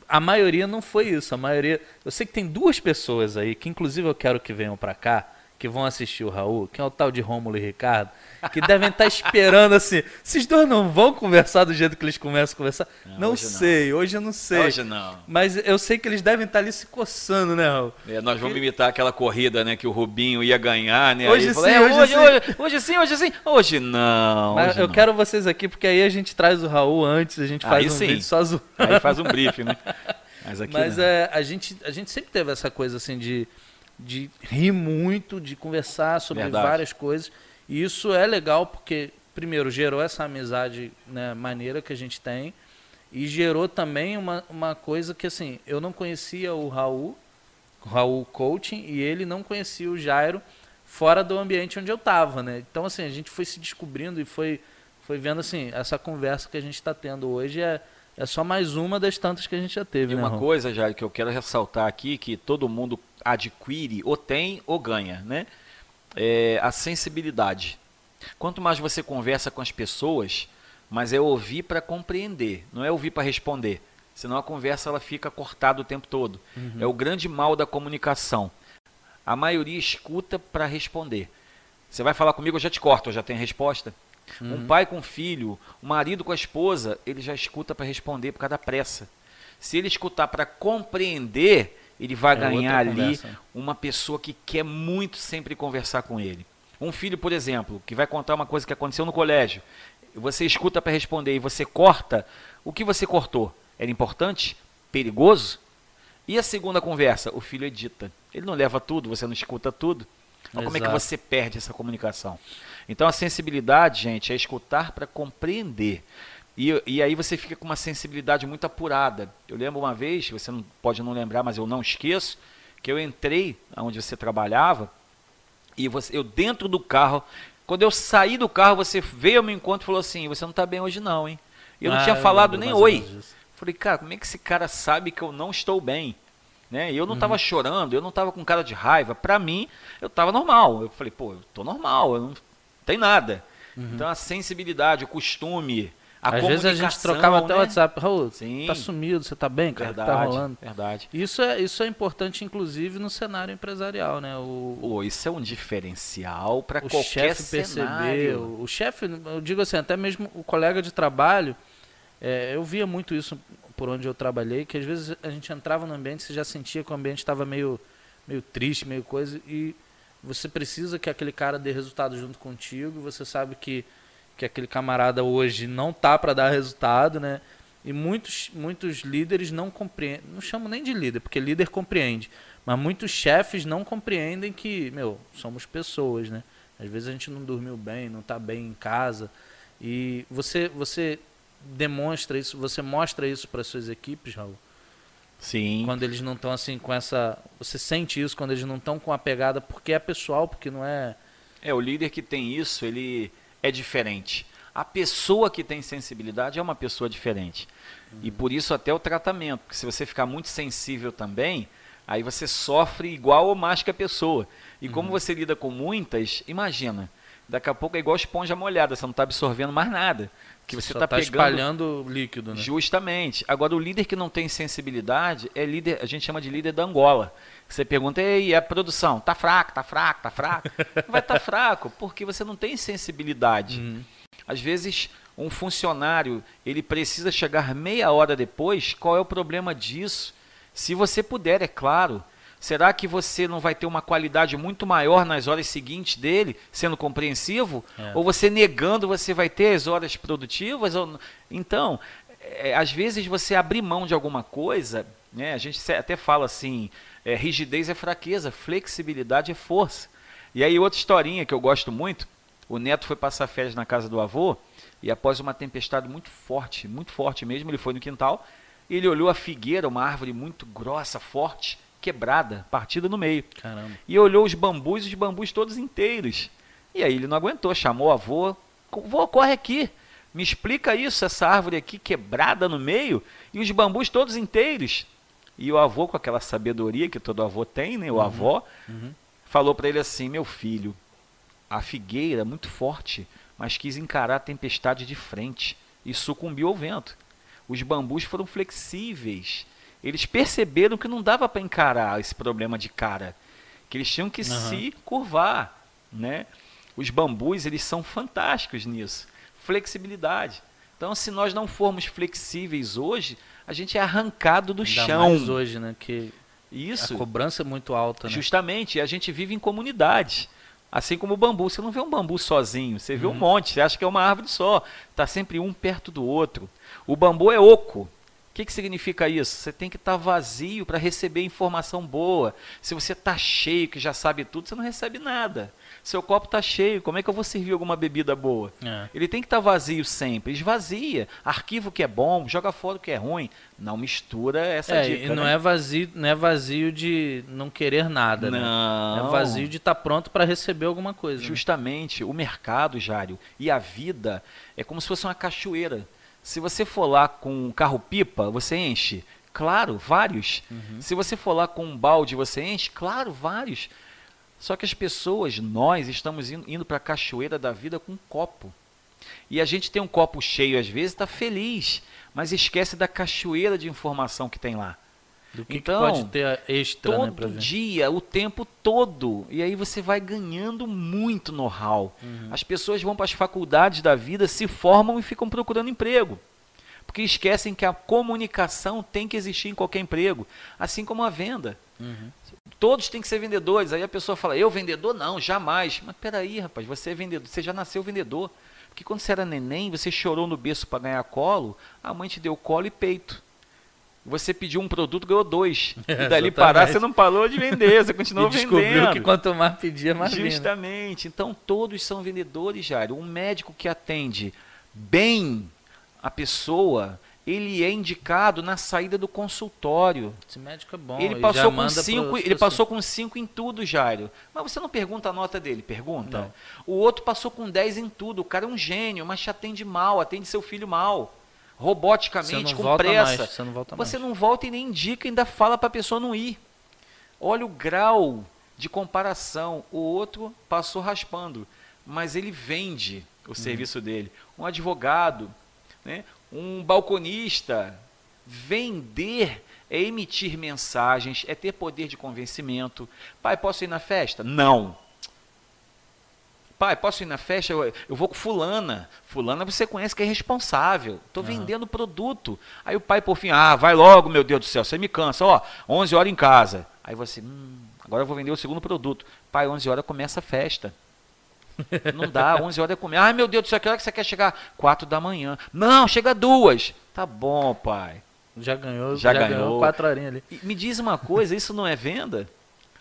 a maioria não foi isso. A maioria. Eu sei que tem duas pessoas aí, que inclusive eu quero que venham pra cá, que vão assistir o Raul, que é o tal de Rômulo e Ricardo, que devem estar esperando assim. Esses dois não vão conversar do jeito que eles começam a conversar? Não, Não, hoje não. sei, hoje eu não sei. Hoje não. Mas eu sei que eles devem estar ali se coçando, né, Raul? É, nós vamos imitar aquela corrida, né, que o Rubinho ia ganhar, né? Hoje Aí sim, falou, é, hoje hoje, sim." hoje, hoje sim, hoje sim. Hoje não. Mas hoje eu não. quero vocês aqui, porque aí a gente traz o Raul antes, a gente faz Aí um sim. vídeo só zoando. Aí faz um briefing, né? Mas aqui Mas é, a, gente, a gente sempre teve essa coisa assim de, de rir muito, de conversar sobre Verdade. várias coisas. E isso é legal porque, primeiro, gerou essa amizade né, maneira que a gente tem. E gerou também uma, uma coisa que, assim, eu não conhecia o Raul, o Raul Coaching, e ele não conhecia o Jairo fora do ambiente onde eu estava, né? Então, assim, a gente foi se descobrindo e foi, foi vendo, assim, essa conversa que a gente está tendo hoje é, é só mais uma das tantas que a gente já teve, E né, uma Raul? coisa, Jair, que eu quero ressaltar aqui, que todo mundo adquire, ou tem, ou ganha, né? É a sensibilidade. Quanto mais você conversa com as pessoas, mas é ouvir para compreender, não é ouvir para responder. Senão a conversa ela fica cortada o tempo todo. Uhum. É o grande mal da comunicação. A maioria escuta para responder. Você vai falar comigo, eu já te corto, eu já tenho resposta. Uhum. Um pai com filho, um marido com a esposa, ele já escuta para responder por causa da pressa. Se ele escutar para compreender, ele vai É ganhar ali conversa. uma pessoa que quer muito sempre conversar com ele. Um filho, por exemplo, que vai contar uma coisa que aconteceu no colégio, você escuta para responder e você corta, o que você cortou? Era importante? Perigoso? E a segunda conversa? O filho edita. Ele não leva tudo, você não escuta tudo. Então, como é que você perde essa comunicação? Então, a sensibilidade, gente, é escutar para compreender. E, e aí você fica com uma sensibilidade muito apurada. Eu lembro uma vez, você não pode não lembrar, mas eu não esqueço, que eu entrei onde você trabalhava e você, eu dentro do carro, quando eu saí do carro, você veio ao meu encontro e falou assim: Você não está bem hoje, não, hein? Eu não Ah, tinha falado nem oi. Falei, cara, como é que esse cara sabe que eu não estou bem? Né? E eu não Uhum. estava chorando, eu não estava com cara de raiva. Para mim, eu estava normal. Eu falei, pô, eu tô normal, eu não tem nada. Então a sensibilidade, o costume, a. Às vezes a gente trocava até né? o WhatsApp. Raul, Sim. tá sumido, você tá bem, cara? Que Verdade, Tá rolando. verdade. Isso é, isso é importante, inclusive, no cenário empresarial, né? O, Pô, isso é um diferencial para o qualquer chefe perceber, o, o chefe, eu digo assim, até mesmo o colega de trabalho, é, eu via muito isso por onde eu trabalhei, que às vezes a gente entrava no ambiente, você já sentia que o ambiente estava meio, meio triste, meio coisa, e você precisa que aquele cara dê resultado junto contigo, você sabe que, que aquele camarada hoje não tá para dar resultado, né? E muitos, muitos líderes não compreendem, não chamo nem de líder, porque líder compreende, mas muitos chefes não compreendem que, meu, somos pessoas, né? Às vezes a gente não dormiu bem, não está bem em casa. E você, você demonstra isso, você mostra isso para suas equipes, Raul? Sim. Quando eles não estão assim com essa. Você sente isso quando eles não estão com a pegada, porque é pessoal, porque não é. É, o líder que tem isso, ele é diferente. A pessoa que tem sensibilidade é uma pessoa diferente. E por isso até o tratamento, porque se você ficar muito sensível também, Aí você sofre igual ou mais que a pessoa. E como Uhum. você lida com muitas, imagina, daqui a pouco é igual esponja molhada, você não está absorvendo mais nada. Que você está tá pegando espalhando líquido, né? Justamente. Agora, o líder que não tem sensibilidade é líder, a gente chama de líder da Angola. Você pergunta, ei, a produção, tá fraco, tá fraco, tá fraco? Não vai estar tá fraco, porque você não tem sensibilidade. Uhum. Às vezes, um funcionário, ele precisa chegar meia hora depois, qual é o problema disso? Se você puder, é claro. Será que você não vai ter uma qualidade muito maior nas horas seguintes dele, sendo compreensivo? É. Ou você negando, você vai ter as horas produtivas? Ou... Então, é, às vezes você abrir mão de alguma coisa, né? a gente até fala assim, é, rigidez é fraqueza, flexibilidade é força. E aí outra historinha que eu gosto muito, o neto foi passar férias na casa do avô, e após uma tempestade muito forte, muito forte mesmo, ele foi no quintal, e ele olhou a figueira, uma árvore muito grossa, forte, quebrada, partida no meio. Caramba. E olhou os bambus, os bambus todos inteiros. E aí ele não aguentou, chamou o avô. Vô, corre aqui. Me explica isso, essa árvore aqui quebrada no meio e os bambus todos inteiros. E o avô, com aquela sabedoria que todo avô tem, né? O avó, Uhum. falou para ele assim: Meu filho, a figueira é muito forte, mas quis encarar a tempestade de frente e sucumbiu ao vento. Os bambus foram flexíveis. Eles perceberam que não dava para encarar esse problema de cara, que eles tinham que Aham. se curvar, né? Os bambus, eles são fantásticos nisso. Flexibilidade. Então, se nós não formos flexíveis hoje, a gente é arrancado do Ainda chão. mais hoje, né? Que Isso. a cobrança é muito alta, né? Justamente, e a gente vive em comunidade. Assim como o bambu. Você não vê um bambu sozinho, você Uhum. vê um monte, você acha que é uma árvore só. Está sempre um perto do outro. O bambu é oco. O que, que significa isso? Você tem que estar vazio para receber informação boa. Se você está cheio, que já sabe tudo, você não recebe nada. Seu copo está cheio, como é que eu vou servir alguma bebida boa? É. Ele tem que estar vazio sempre. Esvazia. Arquivo que é bom, joga fora o que é ruim. Não mistura essa É, dica. e não né? é vazio, não é vazio de não querer nada, né? Não. É vazio de estar pronto para receber alguma coisa. né? Justamente, o mercado, Jário, e a vida é como se fosse uma cachoeira. Se você for lá com um carro-pipa, você enche? Claro, vários. Uhum. Se você for lá com um balde, você enche? Claro, vários. Só que as pessoas, nós, estamos indo, indo para a cachoeira da vida com um copo. E a gente tem um copo cheio às vezes, está feliz, mas esquece da cachoeira de informação que tem lá. Do que, Então, que pode ter extra, né, todo ver. dia, o tempo todo. E aí você vai ganhando muito know-how. Uhum. As pessoas vão para as faculdades da vida, se formam e ficam procurando emprego. Porque esquecem que a comunicação tem que existir em qualquer emprego, assim como a venda. Uhum. Todos têm que ser vendedores. Aí a pessoa fala, eu vendedor? Não, jamais. Mas peraí, rapaz, você é vendedor, você já nasceu vendedor. Porque quando você era neném, você chorou no berço para ganhar colo, a mãe te deu colo e peito. Você pediu um produto, ganhou dois. E dali parar, você não parou de vender, você continuou E descobriu vendendo. que quanto mais pedia, mais? Justamente. Então todos são vendedores, Jairo. Um médico que atende bem a pessoa, ele é indicado na saída do consultório. Esse médico é bom. ele passou com cinco, pro- ele passou com cinco em tudo, Jairo. Mas você não pergunta a nota dele, pergunta. Não. O outro passou com 10 em tudo. O cara é um gênio, mas te atende mal, atende seu filho mal. Você Roboticamente, não com volta pressa. mais, você não volta Você mais. não volta e nem indica, ainda fala para a pessoa não ir. Olha o grau de comparação. O outro passou raspando, mas ele vende o Uhum. serviço dele. Um advogado, né? Um balconista. Vender é emitir mensagens, é ter poder de convencimento. Pai, posso ir na festa? Não. Pai, posso ir na festa? Eu, eu vou com fulana. Fulana você conhece que é responsável. Estou Aham. vendendo produto. Aí o pai, por fim, ah, vai logo, meu Deus do céu, você me cansa. Ó, 11 horas em casa. Aí você, hum, agora eu vou vender o segundo produto. Pai, 11 horas começa a festa. Não dá, 11 horas é comer. Ai, meu Deus do céu, que hora que você quer chegar? 4 da manhã. Não, chega duas. Tá bom, pai. Já ganhou, Já já, ganhou. ganhou quatro horinhas ali. E me diz uma coisa, isso não é venda?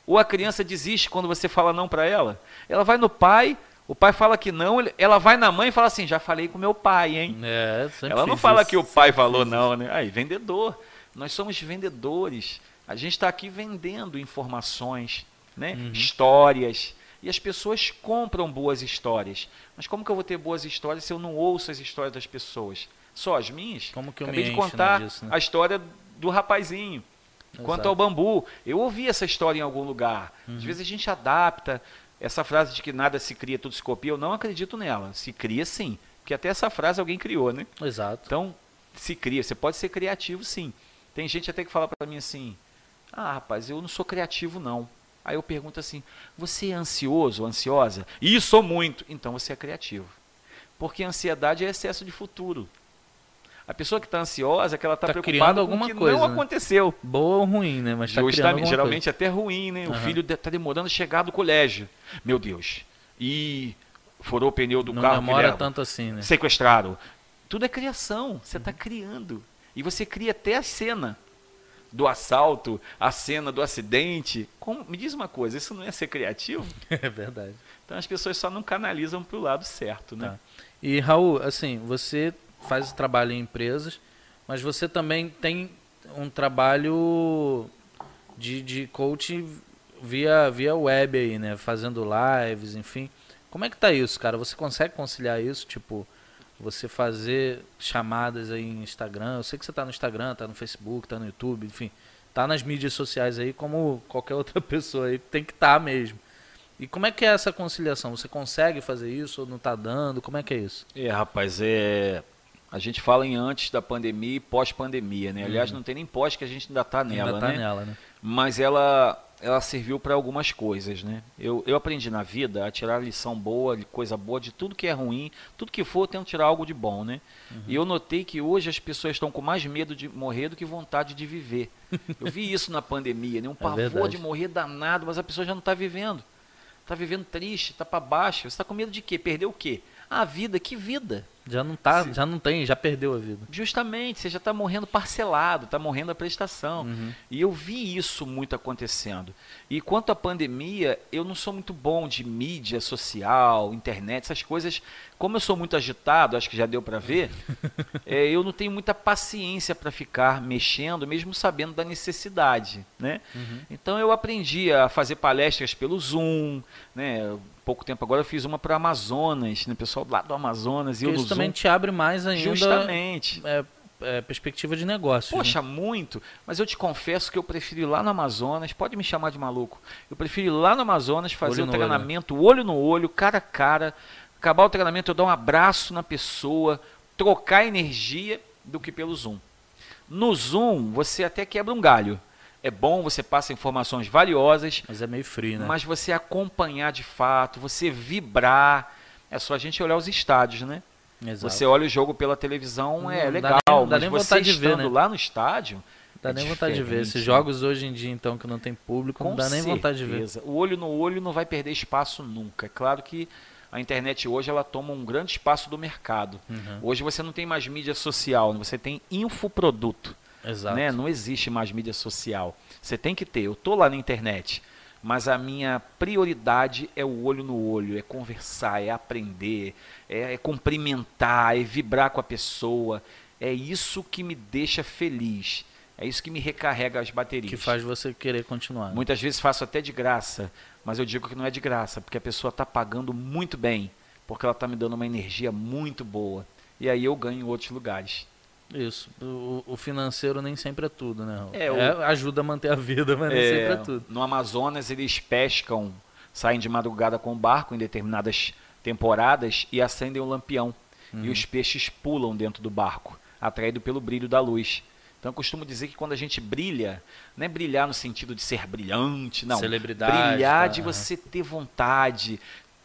Ou a criança desiste quando você fala não para ela? Ela vai no pai, o pai fala que não, ela vai na mãe e fala assim, já falei com meu pai, hein? É, Ela não fala isso. que o pai falou não, né? Aí, vendedor. Nós somos vendedores. A gente está aqui vendendo informações, né? Uhum. histórias. E as pessoas compram boas histórias. Mas como que eu vou ter boas histórias se eu não ouço as histórias das pessoas? Só as minhas? Como que eu Acabei me de né, contar disso, né? a história do rapazinho. Exato. Quanto ao bambu, eu ouvi essa história em algum lugar. Uhum. Às vezes a gente adapta. Essa frase de que nada se cria, tudo se copia, eu não acredito nela. Se cria sim. Porque até essa frase alguém criou, né? Exato. Então, se cria. Você pode ser criativo sim. Tem gente até que fala para mim assim: Ah, rapaz, eu não sou criativo não. Aí eu pergunto assim: Você é ansioso ou ansiosa? E sou muito. Então você é criativo. Porque ansiedade é excesso de futuro. A pessoa que está ansiosa, é que ela está tá preocupada alguma com o que coisa, não né? aconteceu. Boa ou ruim, né? Mas tá Justamente, geralmente coisa. até ruim, né? Uhum. O filho está demorando a chegar do colégio. Meu Deus. E furou o pneu do não carro. Não demora tanto assim, né? Sequestrado. Tudo é criação. Você está uhum. criando. E você cria até a cena do assalto, a cena do acidente. Como, me diz uma coisa, isso não é ser criativo? É verdade. Então as pessoas só não canalizam para o lado certo, né? Tá. E Raul, assim, você faz trabalho em empresas, mas você também tem um trabalho de, de coach via, via web aí, né? Fazendo lives, enfim. Como é que tá isso, cara? Você consegue conciliar isso? Tipo, você fazer chamadas aí em Instagram. Eu sei que você tá no Instagram, tá no Facebook, tá no YouTube, enfim. Tá nas mídias sociais aí como qualquer outra pessoa aí. Tem que estar tá mesmo. E como é que é essa conciliação? Você consegue fazer isso ou não tá dando? Como é que é isso? É, rapaz, é a gente fala em antes da pandemia e pós-pandemia, né? Aliás, uhum. não tem nem pós que a gente ainda está nela, ainda tá né? nela, né? Mas ela, ela serviu para algumas coisas, né? Eu, eu aprendi na vida a tirar lição boa, coisa boa de tudo que é ruim, tudo que for, eu tento tirar algo de bom, né? Uhum. E eu notei que hoje as pessoas estão com mais medo de morrer do que vontade de viver. Eu vi isso na pandemia, né? Um é pavor de morrer danado, mas a pessoa já não está vivendo. Está vivendo triste, está para baixo. Você está com medo de quê? Perder o quê? A vida, que vida? Já não tá, já não tem, já perdeu a vida. Justamente, você já está morrendo parcelado, está morrendo a prestação. Uhum. E eu vi isso muito acontecendo. E quanto à pandemia, eu não sou muito bom de mídia social, internet, essas coisas. Como eu sou muito agitado, acho que já deu para ver, é, eu não tenho muita paciência para ficar mexendo, mesmo sabendo da necessidade. Né? Uhum. Então eu aprendi a fazer palestras pelo Zoom, né? pouco tempo agora eu fiz uma para Amazonas, né? pessoal lá do Amazonas. E isso também te abre mais ainda. Justamente. É, é, perspectiva de negócio. Poxa, né? muito. Mas eu te confesso que eu prefiro ir lá no Amazonas, pode me chamar de maluco. Eu prefiro ir lá no Amazonas, fazer o um treinamento olho. olho no olho, cara a cara. Acabar o treinamento, eu dar um abraço na pessoa, trocar energia do que pelo Zoom. No Zoom, você até quebra um galho é bom, você passa informações valiosas. Mas é meio frio, né? Mas você acompanhar de fato, você vibrar. É só a gente olhar os estádios, né? Exato. Você olha o jogo pela televisão, não, é legal. Dá nem, dá nem mas você de ver, né? lá no estádio. Dá é nem vontade de ver. Esses jogos hoje em dia, então, que não tem público, Com não dá nem certeza. vontade de ver. O olho no olho não vai perder espaço nunca. É claro que a internet hoje ela toma um grande espaço do mercado. Uhum. Hoje você não tem mais mídia social, você tem infoproduto. Exato. Né? Não existe mais mídia social. Você tem que ter. Eu estou lá na internet, mas a minha prioridade é o olho no olho, é conversar, é aprender, é, é cumprimentar, é vibrar com a pessoa. É isso que me deixa feliz. É isso que me recarrega as baterias. Que faz você querer continuar. Né? Muitas vezes faço até de graça, mas eu digo que não é de graça, porque a pessoa está pagando muito bem, porque ela está me dando uma energia muito boa. E aí eu ganho em outros lugares. Isso. O, o, financeiro nem sempre é tudo, né? É, o... é, ajuda a manter a vida, mas é, nem sempre é tudo. No Amazonas, eles pescam, saem de madrugada com o barco em determinadas temporadas e acendem o lampião. Uhum. E os peixes pulam dentro do barco, atraído pelo brilho da luz. Então eu costumo dizer que quando a gente brilha, não é brilhar no sentido de ser brilhante, não. Celebridade. Brilhar tá. de você ter vontade,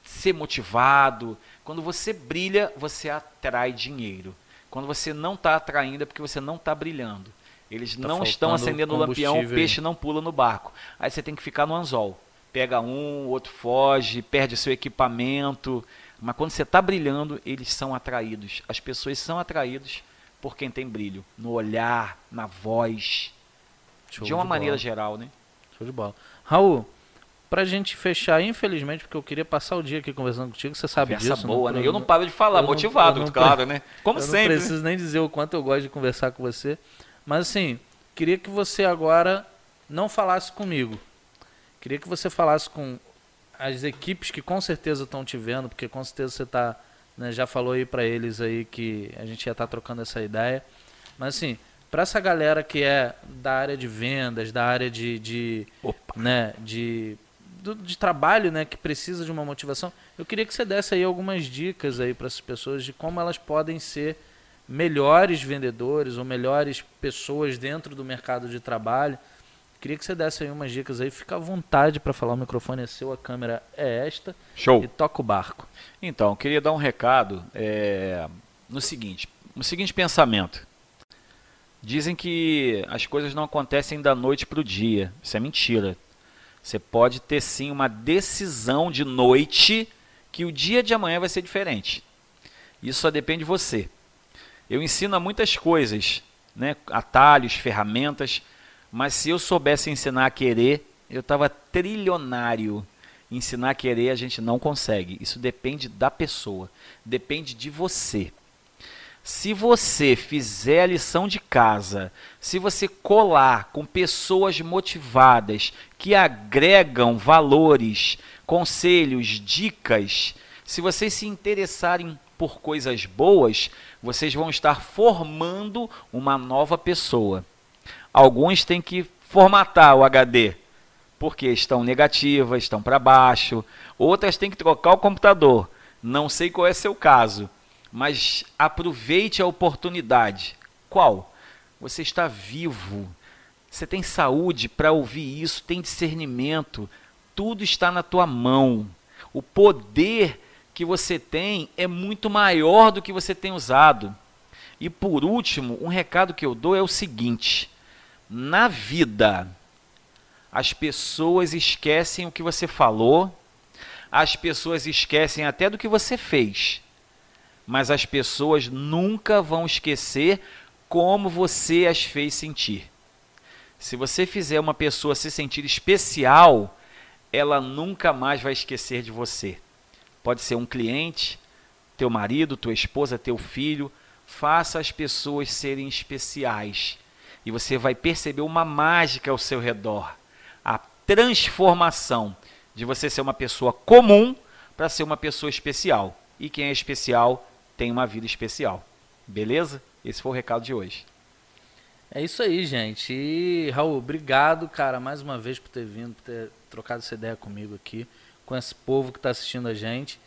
ser motivado. Quando você brilha, você atrai dinheiro. Quando você não está atraindo é porque você não está brilhando. Eles tá não estão acendendo o lampião, o peixe não pula no barco. Aí você tem que ficar no anzol. Pega um, o outro foge, perde seu equipamento. Mas quando você está brilhando, eles são atraídos. As pessoas são atraídas por quem tem brilho. No olhar, na voz. Show de uma de maneira geral, né? Show de bola. Raul, Pra gente fechar, infelizmente, porque eu queria passar o dia aqui conversando contigo, você sabe Conversa disso. boa, né? Eu não paro de falar, motivado, não, claro, né? Como eu sempre. Não né? preciso nem dizer o quanto eu gosto de conversar com você. Mas assim, queria que você agora não falasse comigo. Queria que você falasse com as equipes que com certeza estão te vendo, porque com certeza você tá, né, já falou aí para eles aí que a gente ia estar tá trocando essa ideia. Mas assim, para essa galera que é da área de vendas, da área de, de né, de, do, de trabalho, né, que precisa de uma motivação. Eu queria que você desse aí algumas dicas aí para essas pessoas de como elas podem ser melhores vendedores ou melhores pessoas dentro do mercado de trabalho. Queria que você desse aí umas dicas aí. Fica à vontade para falar. O microfone é seu, a câmera é esta. Show. E toca o barco. Então, queria dar um recado é, no seguinte, no seguinte pensamento. Dizem que as coisas não acontecem da noite para o dia. Isso é mentira. Você pode ter sim uma decisão de noite que o dia de amanhã vai ser diferente. Isso só depende de você. Eu ensino muitas coisas, né? atalhos, ferramentas, mas se eu soubesse ensinar a querer, eu estava trilionário. Ensinar a querer a gente não consegue. Isso depende da pessoa, depende de você. Se você fizer a lição de casa, se você colar com pessoas motivadas que agregam valores, conselhos, dicas, se vocês se interessarem por coisas boas, vocês vão estar formando uma nova pessoa. Alguns têm que formatar o HD, porque estão negativas, estão para baixo. Outras têm que trocar o computador. Não sei qual é seu caso mas aproveite a oportunidade. Qual? Você está vivo. Você tem saúde para ouvir isso, tem discernimento. Tudo está na tua mão. O poder que você tem é muito maior do que você tem usado. E por último, um recado que eu dou é o seguinte: na vida, as pessoas esquecem o que você falou, as pessoas esquecem até do que você fez mas as pessoas nunca vão esquecer como você as fez sentir. Se você fizer uma pessoa se sentir especial, ela nunca mais vai esquecer de você. Pode ser um cliente, teu marido, tua esposa, teu filho. Faça as pessoas serem especiais. E você vai perceber uma mágica ao seu redor. A transformação de você ser uma pessoa comum para ser uma pessoa especial. E quem é especial tem uma vida especial. Beleza? Esse foi o recado de hoje. É isso aí, gente. E, Raul, obrigado, cara, mais uma vez por ter vindo, por ter trocado essa ideia comigo aqui, com esse povo que está assistindo a gente.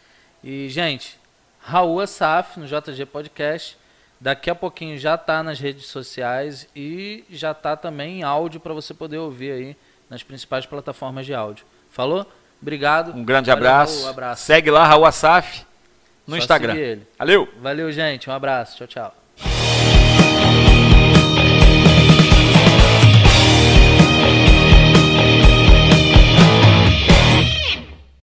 E, gente, Raul Asaf no JG Podcast. Daqui a pouquinho já está nas redes sociais e já está também em áudio para você poder ouvir aí nas principais plataformas de áudio. Falou? Obrigado. Um grande Valeu, abraço. Raul, abraço. Segue lá, Raul Asaf no Só Instagram. Valeu. Valeu, gente. Um abraço. Tchau, tchau.